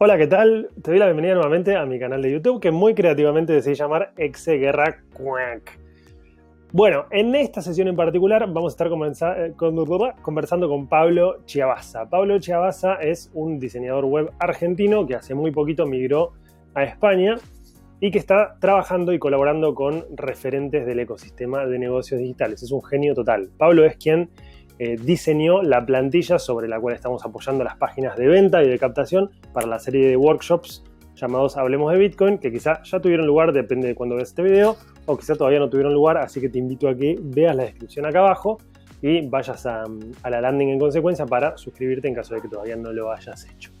Hola, ¿qué tal? Te doy la bienvenida nuevamente a mi canal de YouTube que muy creativamente decidí llamar Exe Guerra Quack. Bueno, en esta sesión en particular vamos a estar eh, conversando con Pablo Chiavasa. Pablo Chiavasa es un diseñador web argentino que hace muy poquito migró a España y que está trabajando y colaborando con referentes del ecosistema de negocios digitales. Es un genio total. Pablo es quien eh, diseñó la plantilla sobre la cual estamos apoyando las páginas de venta y de captación para la serie de workshops llamados Hablemos de Bitcoin, que quizá ya tuvieron lugar, depende de cuando veas este video, o quizá todavía no tuvieron lugar, así que te invito a que veas la descripción acá abajo y vayas a, la landing en consecuencia para suscribirte en caso de que todavía no lo hayas hecho.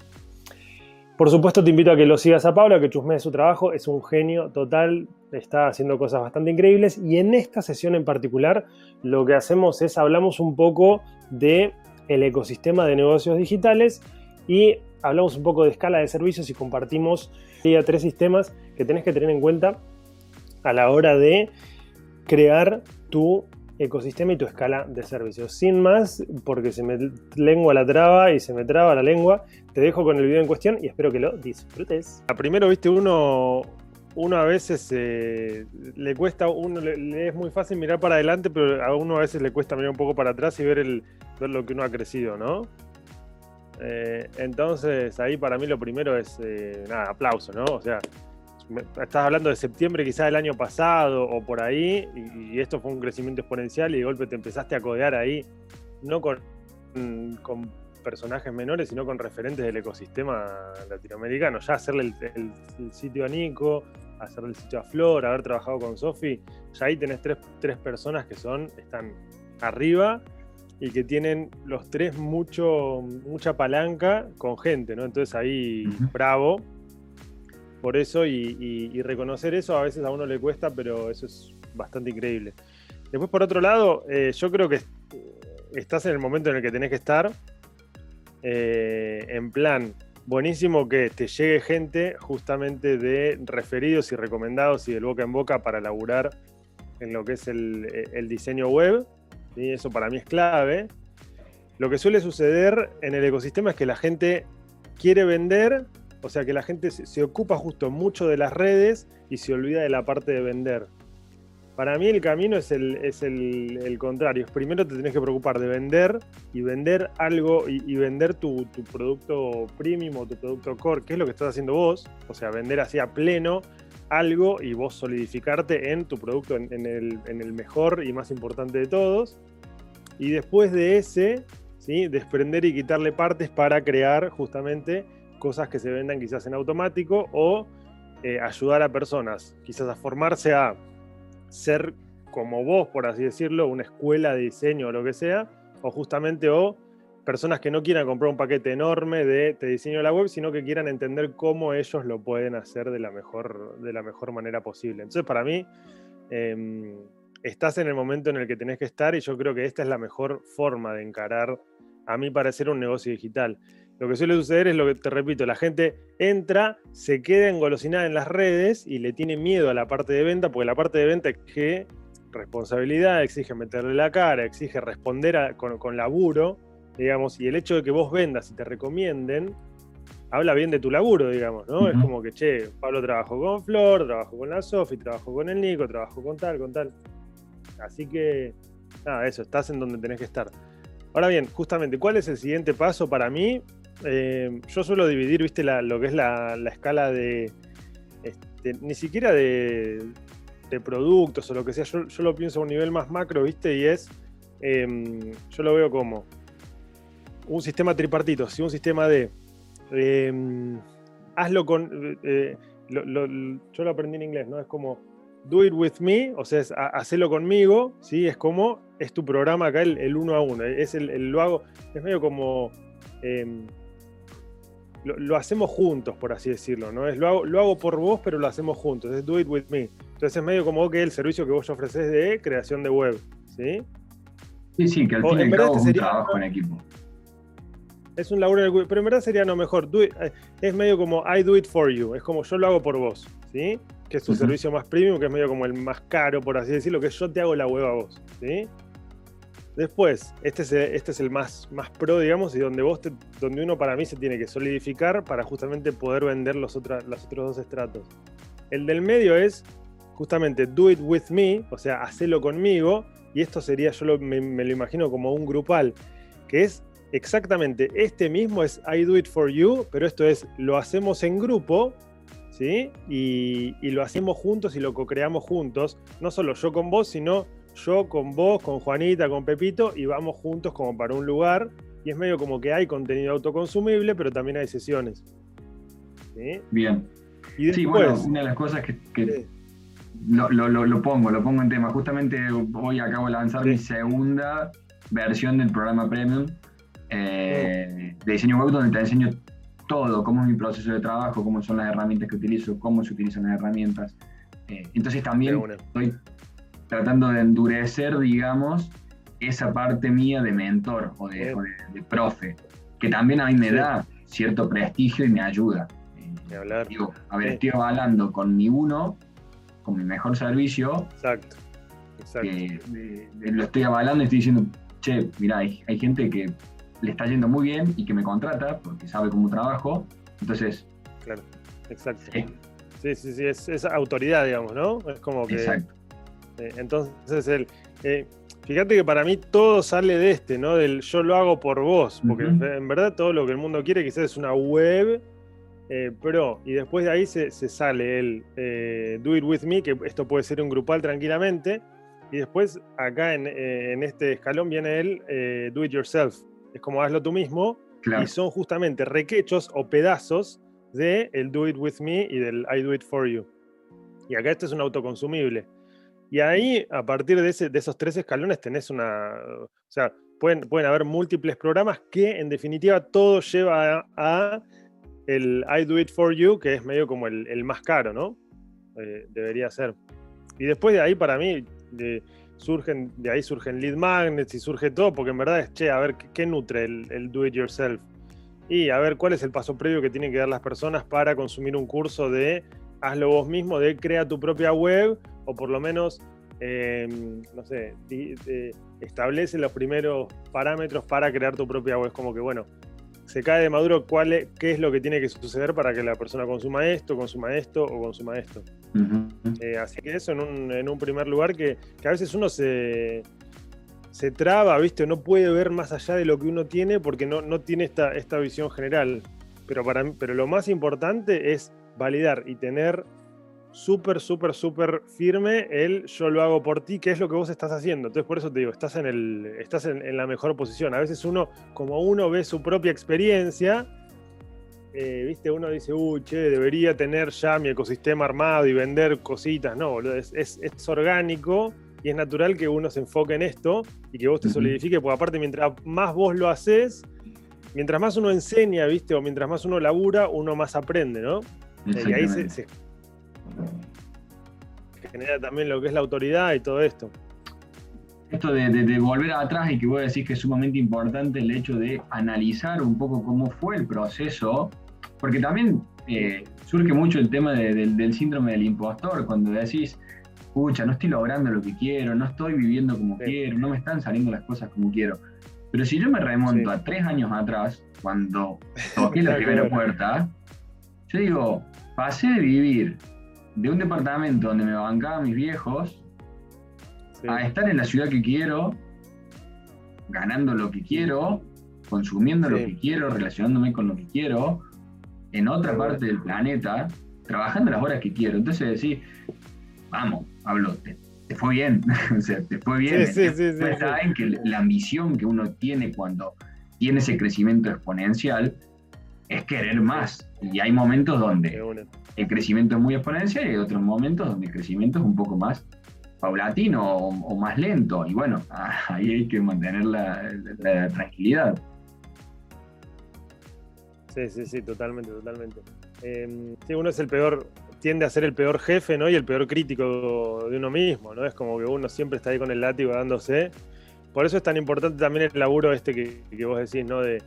Por supuesto, te invito a que lo sigas a Pablo, a que chusmees su trabajo. Es un genio total, está haciendo cosas bastante increíbles. Y en esta sesión en particular, lo que hacemos es hablamos un poco de el ecosistema de negocios digitales y hablamos un poco de escala de servicios y compartimos tres sistemas que tenés que tener en cuenta a la hora de crear tu ecosistema y tu escala de servicios. Sin más, porque se me lengua la traba y se me traba la lengua, te dejo con el video en cuestión y espero que lo disfrutes. Primero, viste, uno, uno a veces eh, le cuesta, uno le, es muy fácil mirar para adelante, pero a uno a veces le cuesta mirar un poco para atrás y ver, lo que uno ha crecido, ¿no? Eh, entonces, ahí para mí lo primero es, eh, nada, aplauso, ¿no? O sea, estás hablando de septiembre quizás del año pasado o por ahí, y, esto fue un crecimiento exponencial y de golpe te empezaste a codear ahí, no con, con personajes menores, sino con referentes del ecosistema latinoamericano. Ya hacerle el, sitio a Nico, hacerle el sitio a Flor, haber trabajado con Sofi, ya ahí tenés tres, tres, personas que son, están arriba y que tienen los tres mucho, mucha palanca con gente, ¿no? Entonces ahí, bravo, por eso y, reconocer eso a veces a uno le cuesta, pero eso es bastante increíble. Después, por otro lado, eh, yo creo que estás en el momento en el que tenés que estar. Eh, en plan, buenísimo que te llegue gente justamente de referidos y recomendados y del boca en boca para laburar en lo que es el, diseño web. Y eso para mí es clave. Lo que suele suceder en el ecosistema es que la gente quiere vender, o sea que la gente se, ocupa justo mucho de las redes y se olvida de la parte de vender. Para mí el camino es el, es el, contrario. Primero te tenés que preocupar de vender y vender algo y, vender tu, producto premium o tu producto core, que es lo que estás haciendo vos. O sea, vender así a pleno algo y vos solidificarte en tu producto, en, el, en el, mejor y más importante de todos. Y después de ese, ¿sí? desprender y quitarle partes para crear justamente cosas que se vendan quizás en automático o eh, ayudar a personas quizás a formarse a ser como vos, por así decirlo, una escuela de diseño o lo que sea, o justamente o personas que no quieran comprar un paquete enorme de, diseño de la web, sino que quieran entender cómo ellos lo pueden hacer de la mejor, de la mejor manera posible. Entonces, para mí, em, estás en el momento en el que tenés que estar y yo creo que esta es la mejor forma de encarar, a mí parecer, un negocio digital. Lo que suele suceder es lo que te repito, la gente entra, se queda engolosinada en las redes y le tiene miedo a la parte de venta, porque la parte de venta exige responsabilidad, exige meterle la cara, exige responder con, laburo, digamos, y el hecho de que vos vendas y te recomienden, habla bien de tu laburo, digamos, ¿no? Es como que, che, Pablo trabajó con Flor, trabajó con la Sofi, trabajó con el Nico, trabajó con tal, con tal. Así que, nada, eso, estás en donde tenés que estar. Ahora bien, justamente, ¿cuál es el siguiente paso para mí? Eh, yo suelo dividir, viste, lo que es la, escala de. Este, ni siquiera de, productos o lo que sea. Yo, lo pienso a un nivel más macro, viste, y es. Em, yo lo veo como un sistema tripartito, ¿sí? un sistema de. Em, hazlo con. Eh, yo lo aprendí en inglés, ¿no? Es como. Do it with me, o sea, es conmigo, ¿sí? Es como, es tu programa acá, el, uno a uno. Es el, lo hago, es medio como em, lo, hacemos juntos, por así decirlo, ¿no? Es lo hago, lo hago por vos, pero lo hacemos juntos, es do it with me. Entonces es medio como que el servicio que vos ofreces de creación de web, ¿sí? Sí, sí, que al fin y al cabo es un trabajo en equipo. Es un laburo en pero en verdad sería no mejor. Eh, es medio como I do it for you, es como yo lo hago por vos, ¿sí? Que es tu servicio más premium, que es medio como el más caro, por así decirlo, que yo te hago la web a vos, ¿sí? Después, este es, este es el más, más pro, digamos, y donde, vos donde uno para mí se tiene que solidificar para justamente poder vender los, los otros dos estratos. El del medio es justamente do it with me, o sea, hacelo conmigo, y esto sería, yo me, lo imagino como un grupal, que es exactamente este mismo, es I do it for you, pero esto es, lo hacemos en grupo, ¿sí? Y, y lo hacemos juntos y lo co-creamos juntos, no solo yo con vos, sino yo con vos, con Juanita, con Pepito, y vamos juntos como para un lugar. Y es medio como que hay contenido autoconsumible, pero también hay sesiones. Bien. Y sí, bueno, una de las cosas que, lo, pongo, lo pongo en tema. Justamente hoy acabo de lanzar mi segunda versión del programa Premium eh, de diseño web, donde te enseño todo, cómo es mi proceso de trabajo, cómo son las herramientas que utilizo, cómo se utilizan las herramientas. Eh, entonces también estoy tratando de endurecer, digamos, esa parte mía de mentor o de, profe, que también a mí me da cierto prestigio y me ayuda. Digo, a ver, estoy avalando con mi uno, con mi mejor servicio. Exacto. Exacto. lo estoy avalando y estoy diciendo, che, mira, hay, gente que le está yendo muy bien y que me contrata porque sabe cómo trabajo. Entonces. Claro, exacto. Sí, sí, sí, es, es, autoridad, digamos, ¿no? Es como que. Exacto. Eh, entonces, el, eh, fíjate que para mí todo sale de este, ¿no? Del yo lo hago por vos, porque en verdad todo lo que el mundo quiere quizás es una web eh, pro, y después de ahí se, sale el do it with me, que esto puede ser un grupal tranquilamente, y después acá en, este escalón viene el do it yourself, es como hazlo tú mismo, y son justamente requechos o pedazos de el do it with me y del I do it for you. Y acá este es un autoconsumible. Y ahí, a partir de, esos tres escalones, tenés una. O sea, pueden, pueden haber múltiples programas que, en definitiva, todo lleva a, el I Do It For You, que es medio como el, más caro, ¿no? Eh, debería ser. Y después de ahí, para mí, de, surgen, de ahí surgen lead magnets y surge todo, porque en verdad es, che, a ver, ¿qué, nutre el, el do it yourself? Y a ver cuál es el paso previo que tienen que dar las personas para consumir un curso de hazlo vos mismo, de crea tu propia web o por lo menos, em, no sé, establece los primeros parámetros para crear tu propia web. Como que, bueno, se cae de maduro cuál es, qué es lo que tiene que suceder para que la persona consuma esto, consuma esto o consuma esto. Eh, así que eso en un, en un primer lugar que, a veces uno se, se traba, ¿viste? No puede ver más allá de lo que uno tiene porque no, no tiene esta, esta visión general. Pero, para, pero lo más importante es validar y tener súper, súper, súper firme el yo lo hago por ti, que es lo que vos estás haciendo. Entonces, por eso te digo, estás en, el, estás en, la mejor posición. A veces uno, como uno ve su propia experiencia, eh, viste, uno dice, uy, che, debería tener ya mi ecosistema armado y vender cositas. No, boludo, es, es, orgánico y es natural que uno se enfoque en esto y que vos te solidifique, porque aparte, mientras más vos lo haces, mientras más uno enseña, viste, o mientras más uno labura, uno más aprende, ¿no? Y ahí se genera también lo que es la autoridad y todo esto. Esto de, volver atrás y que voy a decir que es sumamente importante el hecho de analizar un poco cómo fue el proceso, porque también eh, surge mucho el tema del, síndrome del impostor, cuando decís, escucha, no estoy logrando lo que quiero, no estoy viviendo como quiero, no me están saliendo las cosas como quiero. Pero si yo me remonto a tres años atrás, cuando toqué la primera puerta, yo digo, pasé de vivir de un departamento donde me bancaban mis viejos a estar en la ciudad que quiero, ganando lo que quiero, consumiendo lo que quiero, relacionándome con lo que quiero, en otra parte del planeta, trabajando las horas que quiero. Entonces decís, vamos, hablo, te, fue bien, o sea, te fue bien. Sí, sí, saben que la ambición que uno tiene cuando tiene ese crecimiento exponencial es querer más. Y hay momentos donde el crecimiento es muy exponencial y hay otros momentos donde el crecimiento es un poco más paulatino o, más lento. Y bueno, ahí hay que mantener la, tranquilidad. Sí, sí, sí, totalmente, totalmente. Sí, uno es el peor, tiende a ser el peor jefe, ¿no? Y el peor crítico de uno mismo, ¿no? Es como que uno siempre está ahí con el látigo dándose. Por eso es tan importante también el laburo este que, vos decís, ¿no? De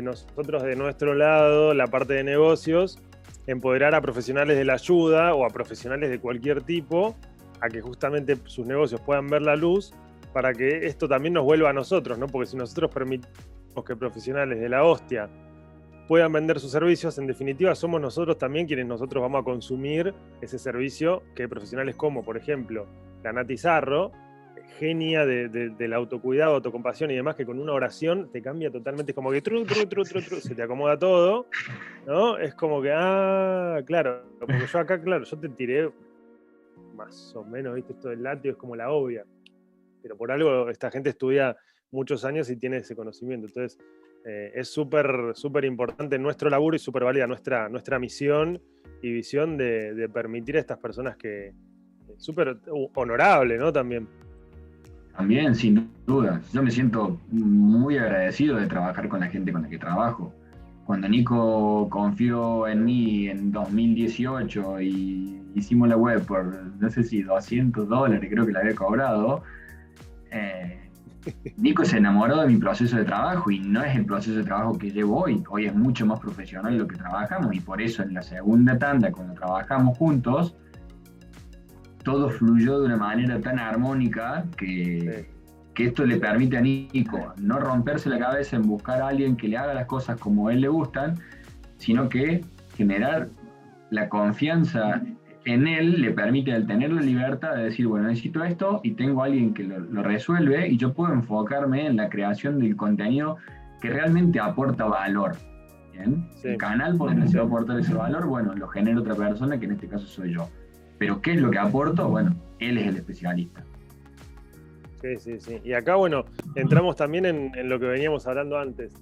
nosotros, de nuestro lado, la parte de negocios, empoderar a profesionales de la ayuda o a profesionales de cualquier tipo a que justamente sus negocios puedan ver la luz para que esto también nos vuelva a nosotros, ¿no? Porque si nosotros permitimos que profesionales de la hostia puedan vender sus servicios, en definitiva somos nosotros también quienes nosotros vamos a consumir ese servicio que profesionales como, por ejemplo, la Nati Zarro, genia del autocuidado, autocompasión y demás, que con una oración te cambia totalmente, es como que se te acomoda todo, ¿no? Es como que, ah, claro, porque yo acá, claro, yo te tiré más o menos, ¿viste? Esto del latio es como la obvia, pero por algo esta gente estudia muchos años y tiene ese conocimiento, entonces eh, es súper, súper importante nuestro laburo y súper válida nuestra, nuestra misión y visión de, permitir a estas personas que, súper honorable, ¿no? También. También, sin duda. Yo me siento muy agradecido de trabajar con la gente con la que trabajo. Cuando Nico confió en mí en 2018 y hicimos la web por, no sé si 200 dólares, creo que la había cobrado, eh, Nico se enamoró de mi proceso de trabajo y no es el proceso de trabajo que llevo hoy. Hoy es mucho más profesional lo que trabajamos y por eso en la segunda tanda, cuando trabajamos juntos, todo fluyó de una manera tan armónica que, que esto le permite a Nico no romperse la cabeza en buscar a alguien que le haga las cosas como a él le gustan, sino que generar la confianza en él le permite al tener la libertad de decir, bueno, necesito esto y tengo a alguien que lo, resuelve y yo puedo enfocarme en la creación del contenido que realmente aporta valor. ¿bien? El canal por donde se va a aportar ese valor, bueno, lo genera otra persona que en este caso soy yo. Pero ¿qué es lo que aporto? Bueno, él es el especialista. Sí, sí, sí. Y acá, bueno, entramos también en, lo que veníamos hablando antes.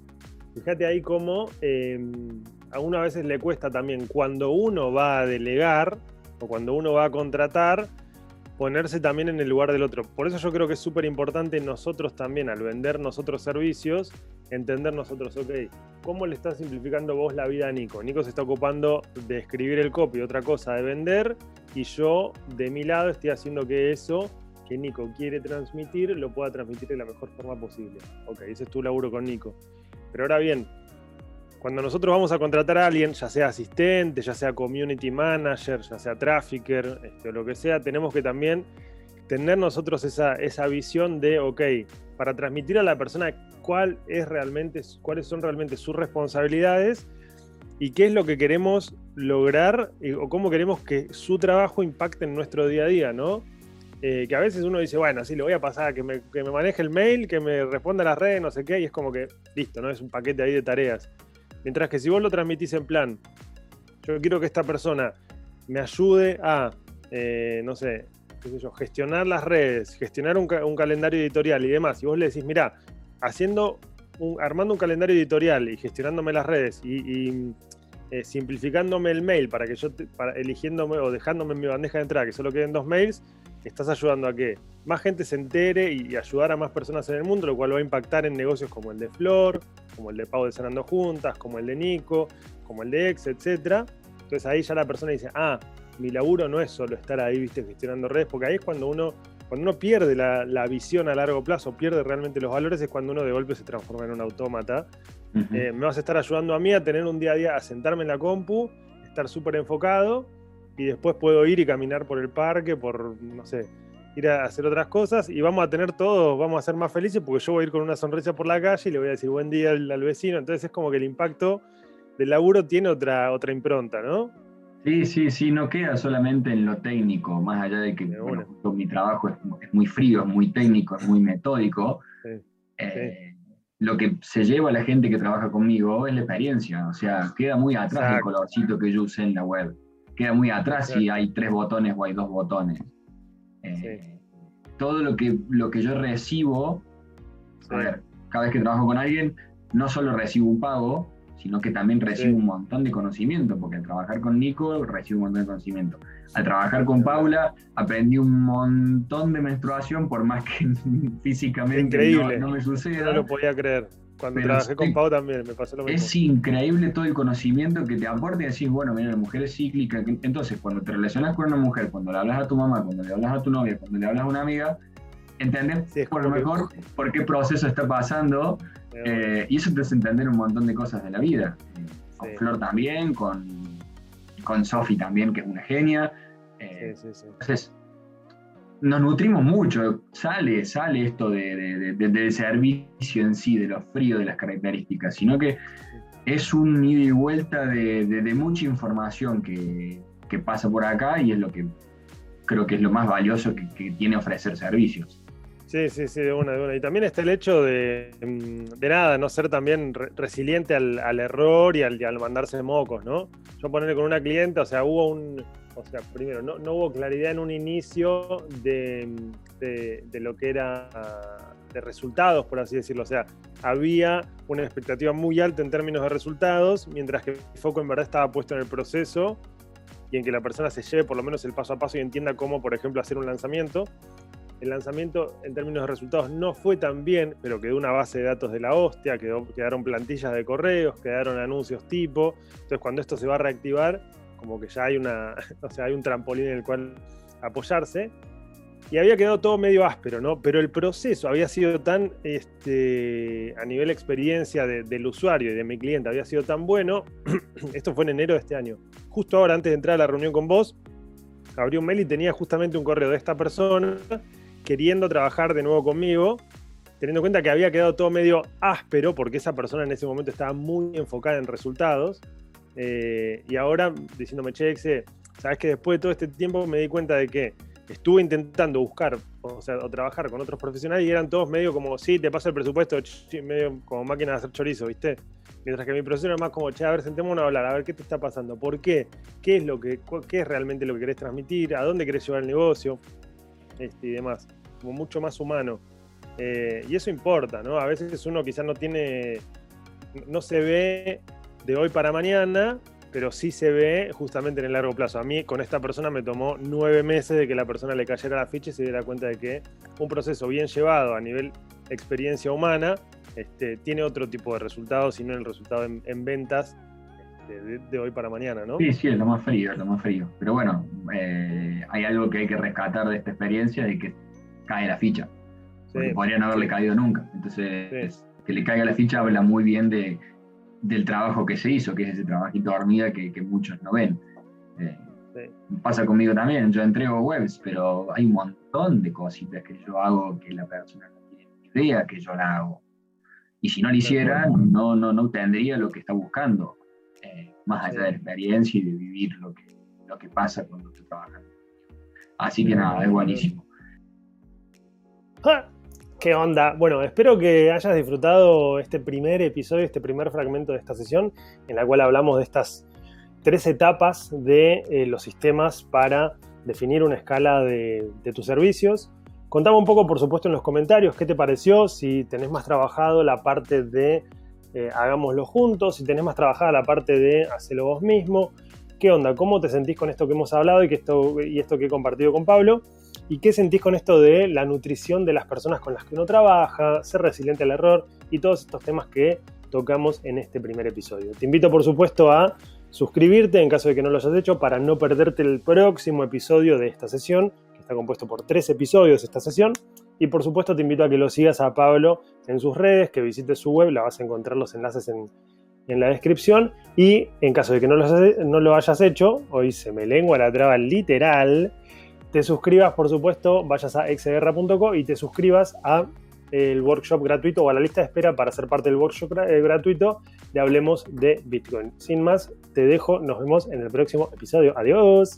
Fíjate ahí cómo eh, veces le cuesta también cuando uno va a delegar, o cuando uno va a contratar, ponerse también en el lugar del otro. Por eso yo creo que es súper importante nosotros también, al vender nosotros servicios, entender nosotros, ok, ¿cómo le está simplificando vos la vida a Nico? Nico se está ocupando de escribir el copy, otra cosa de vender, y yo de mi lado estoy haciendo que eso que Nico quiere transmitir lo pueda transmitir de la mejor forma posible. Ok, ese es tu laburo con Nico. Pero ahora bien, cuando nosotros vamos a contratar a alguien, ya sea asistente, ya sea community manager, ya sea trafficker, este, lo que sea, tenemos que también tener nosotros esa, esa visión de, ok, para transmitir a la persona cuáles son realmente sus responsabilidades y qué es lo que queremos lograr o cómo queremos que su trabajo impacte en nuestro día a día, ¿no? Eh, que a veces uno dice, bueno, sí, le voy a pasar, que me, que me maneje el mail, que me responda a las redes, no sé qué, y es como que, listo, ¿no? Es un paquete ahí de tareas. Mientras que si vos lo transmitís en plan, yo quiero que esta persona me ayude a, eh, no sé, qué sé yo, gestionar las redes, gestionar un, calendario editorial y demás, y vos le decís, mira, haciendo armando un calendario editorial y gestionándome las redes y, eh, simplificándome el mail para que yo, para, eligiéndome o dejándome en mi bandeja de entrada que solo queden dos mails, estás ayudando a que más gente se entere y, ayudar a más personas en el mundo, lo cual va a impactar en negocios como el de Flor, como el de Pau de Sanando Juntas, como el de Nico, como el de Ex, etc. Entonces ahí ya la persona dice, ah, mi laburo no es solo estar ahí, viste, gestionando redes, porque ahí es cuando uno, cuando uno pierde la, visión a largo plazo, pierde realmente los valores, es cuando uno de golpe se transforma en un autómata. Eh, me vas a estar ayudando a mí a tener un día a día, a sentarme en la compu, estar súper enfocado y después puedo ir y caminar por el parque, por, no sé, ir a hacer otras cosas y vamos a tener todos, vamos a ser más felices porque yo voy a ir con una sonrisa por la calle y le voy a decir buen día al, vecino. Entonces es como que el impacto del laburo tiene otra, otra impronta, ¿no? Sí, sí, sí, no queda solamente en lo técnico, más allá de que mi trabajo es, muy frío, es muy técnico, es muy metódico. Eh, lo que se lleva a la gente que trabaja conmigo es la experiencia, o sea, queda muy atrás el colorcito que yo usé en la web. Queda muy atrás si hay tres botones o hay dos botones. Eh, todo lo que, lo que yo recibo, a ver, cada vez que trabajo con alguien, no solo recibo un pago, sino que también recibo un montón de conocimiento, porque al trabajar con Nico recibo un montón de conocimiento. Al trabajar con Paula aprendí un montón de menstruación, por más que físicamente no, no, me suceda. No lo podía creer. Cuando trabajé con Pau también me pasó lo mismo. Es increíble todo el conocimiento que te aporta y decís, bueno, mira, la mujer es cíclica. Entonces, cuando te relacionas con una mujer, cuando le hablas a tu mamá, cuando le hablas a tu novia, cuando le hablas a una amiga, ¿entendés? por lo mejor por qué proceso está pasando. Eh, y eso te hace entender un montón de cosas de la vida. Con Flor también, con, con Sofi también, que es una genia. Eh, entonces, nos nutrimos mucho, sale, sale esto de, del servicio en sí, de lo frío de las características, sino que es un ida y vuelta de, mucha información que, pasa por acá y es lo que creo que es lo más valioso que, tiene ofrecer servicios. Sí, sí, sí, de una, de una. Y también está el hecho de, mm, de nada, no ser también resiliente al, error y al, al, mandarse mocos, ¿no? Yo ponerle con una clienta, o sea, hubo un, o sea, primero, no, hubo claridad en un inicio de, lo que era de resultados, por así decirlo. O sea, había una expectativa muy alta en términos de resultados, mientras que el foco en verdad estaba puesto en el proceso y en que la persona se lleve por lo menos el paso a paso y entienda cómo, por ejemplo, hacer un lanzamiento. El lanzamiento en términos de resultados no fue tan bien, pero quedó una base de datos de la hostia, quedaron plantillas de correos, quedaron anuncios tipo. Entonces, cuando esto se va a reactivar, como que ya hay una, o sea, hay un trampolín en el cual apoyarse. Y había quedado todo medio áspero, ¿no? Pero el proceso había sido tan, este, a nivel experiencia del usuario y de mi cliente, había sido tan bueno. Esto fue en enero de este año. Justo ahora, antes de entrar a la reunión con vos, abrí un mail y tenía justamente un correo de esta persona queriendo trabajar de nuevo conmigo, teniendo en cuenta que había quedado todo medio áspero, porque esa persona en ese momento estaba muy enfocada en resultados. Eh, y ahora diciéndome, che, Exe, sabes que después de todo este tiempo me di cuenta de que estuve intentando buscar, o sea, o trabajar con otros profesionales y eran todos medio como, sí, te paso el presupuesto, medio como máquina de hacer chorizo, ¿viste? Mientras que mi profesor era más como, che, a ver, sentémonos a hablar, a ver qué te está pasando, por qué, qué es lo que, qué es realmente lo que querés transmitir, a dónde querés llevar el negocio, este, y demás, como mucho más humano. Eh, y eso importa, ¿no? A veces uno quizás no tiene, no se ve de hoy para mañana, pero sí se ve justamente en el largo plazo. A mí con esta persona me tomó nueve meses de que la persona le cayera la ficha y se diera cuenta de que un proceso bien llevado a nivel experiencia humana este, tiene otro tipo de resultados y no el resultado en, ventas este, de, hoy para mañana, ¿no? Sí, sí, es lo más frío, es lo más frío. Pero bueno, eh, hay algo que hay que rescatar de esta experiencia de que cae la ficha. Porque podría no haberle caído nunca. Entonces, que le caiga la ficha habla muy bien de, del trabajo que se hizo, que es ese trabajito de hormiga que, muchos no ven. Eh, pasa conmigo también, yo entrego webs, pero hay un montón de cositas que yo hago que la persona no tiene idea que yo la hago. Y si no lo hiciera, no, no, no tendría lo que está buscando, eh, más allá de la experiencia y de vivir lo que, lo que pasa cuando estoy trabajando. Así que nada, es buenísimo. ¿Qué onda? Bueno, espero que hayas disfrutado este primer episodio, este primer fragmento de esta sesión, en la cual hablamos de estas tres etapas de eh, los sistemas para definir una escala de, tus servicios. Contame un poco, por supuesto, en los comentarios qué te pareció, si tenés más trabajado la parte de eh, hagámoslo juntos, si tenés más trabajada la parte de hacerlo vos mismo, qué onda, cómo te sentís con esto que hemos hablado y, que esto, y esto que he compartido con Pablo. ¿Y qué sentís con esto de la nutrición de las personas con las que uno trabaja, ser resiliente al error y todos estos temas que tocamos en este primer episodio? Te invito, por supuesto, a suscribirte en caso de que no lo hayas hecho para no perderte el próximo episodio de esta sesión, que está compuesto por tres episodios esta sesión. Y por supuesto te invito a que lo sigas a Pablo en sus redes, que visites su web, la vas a encontrar los enlaces en, la descripción. Y en caso de que no lo, no lo hayas hecho, hoy se me lengua la traba literal, te suscribas, por supuesto, vayas a exguerra.co y te suscribas a el workshop gratuito o a la lista de espera para ser parte del workshop eh, gratuito de Hablemos de Bitcoin. Sin más, te dejo, nos vemos en el próximo episodio. Adiós.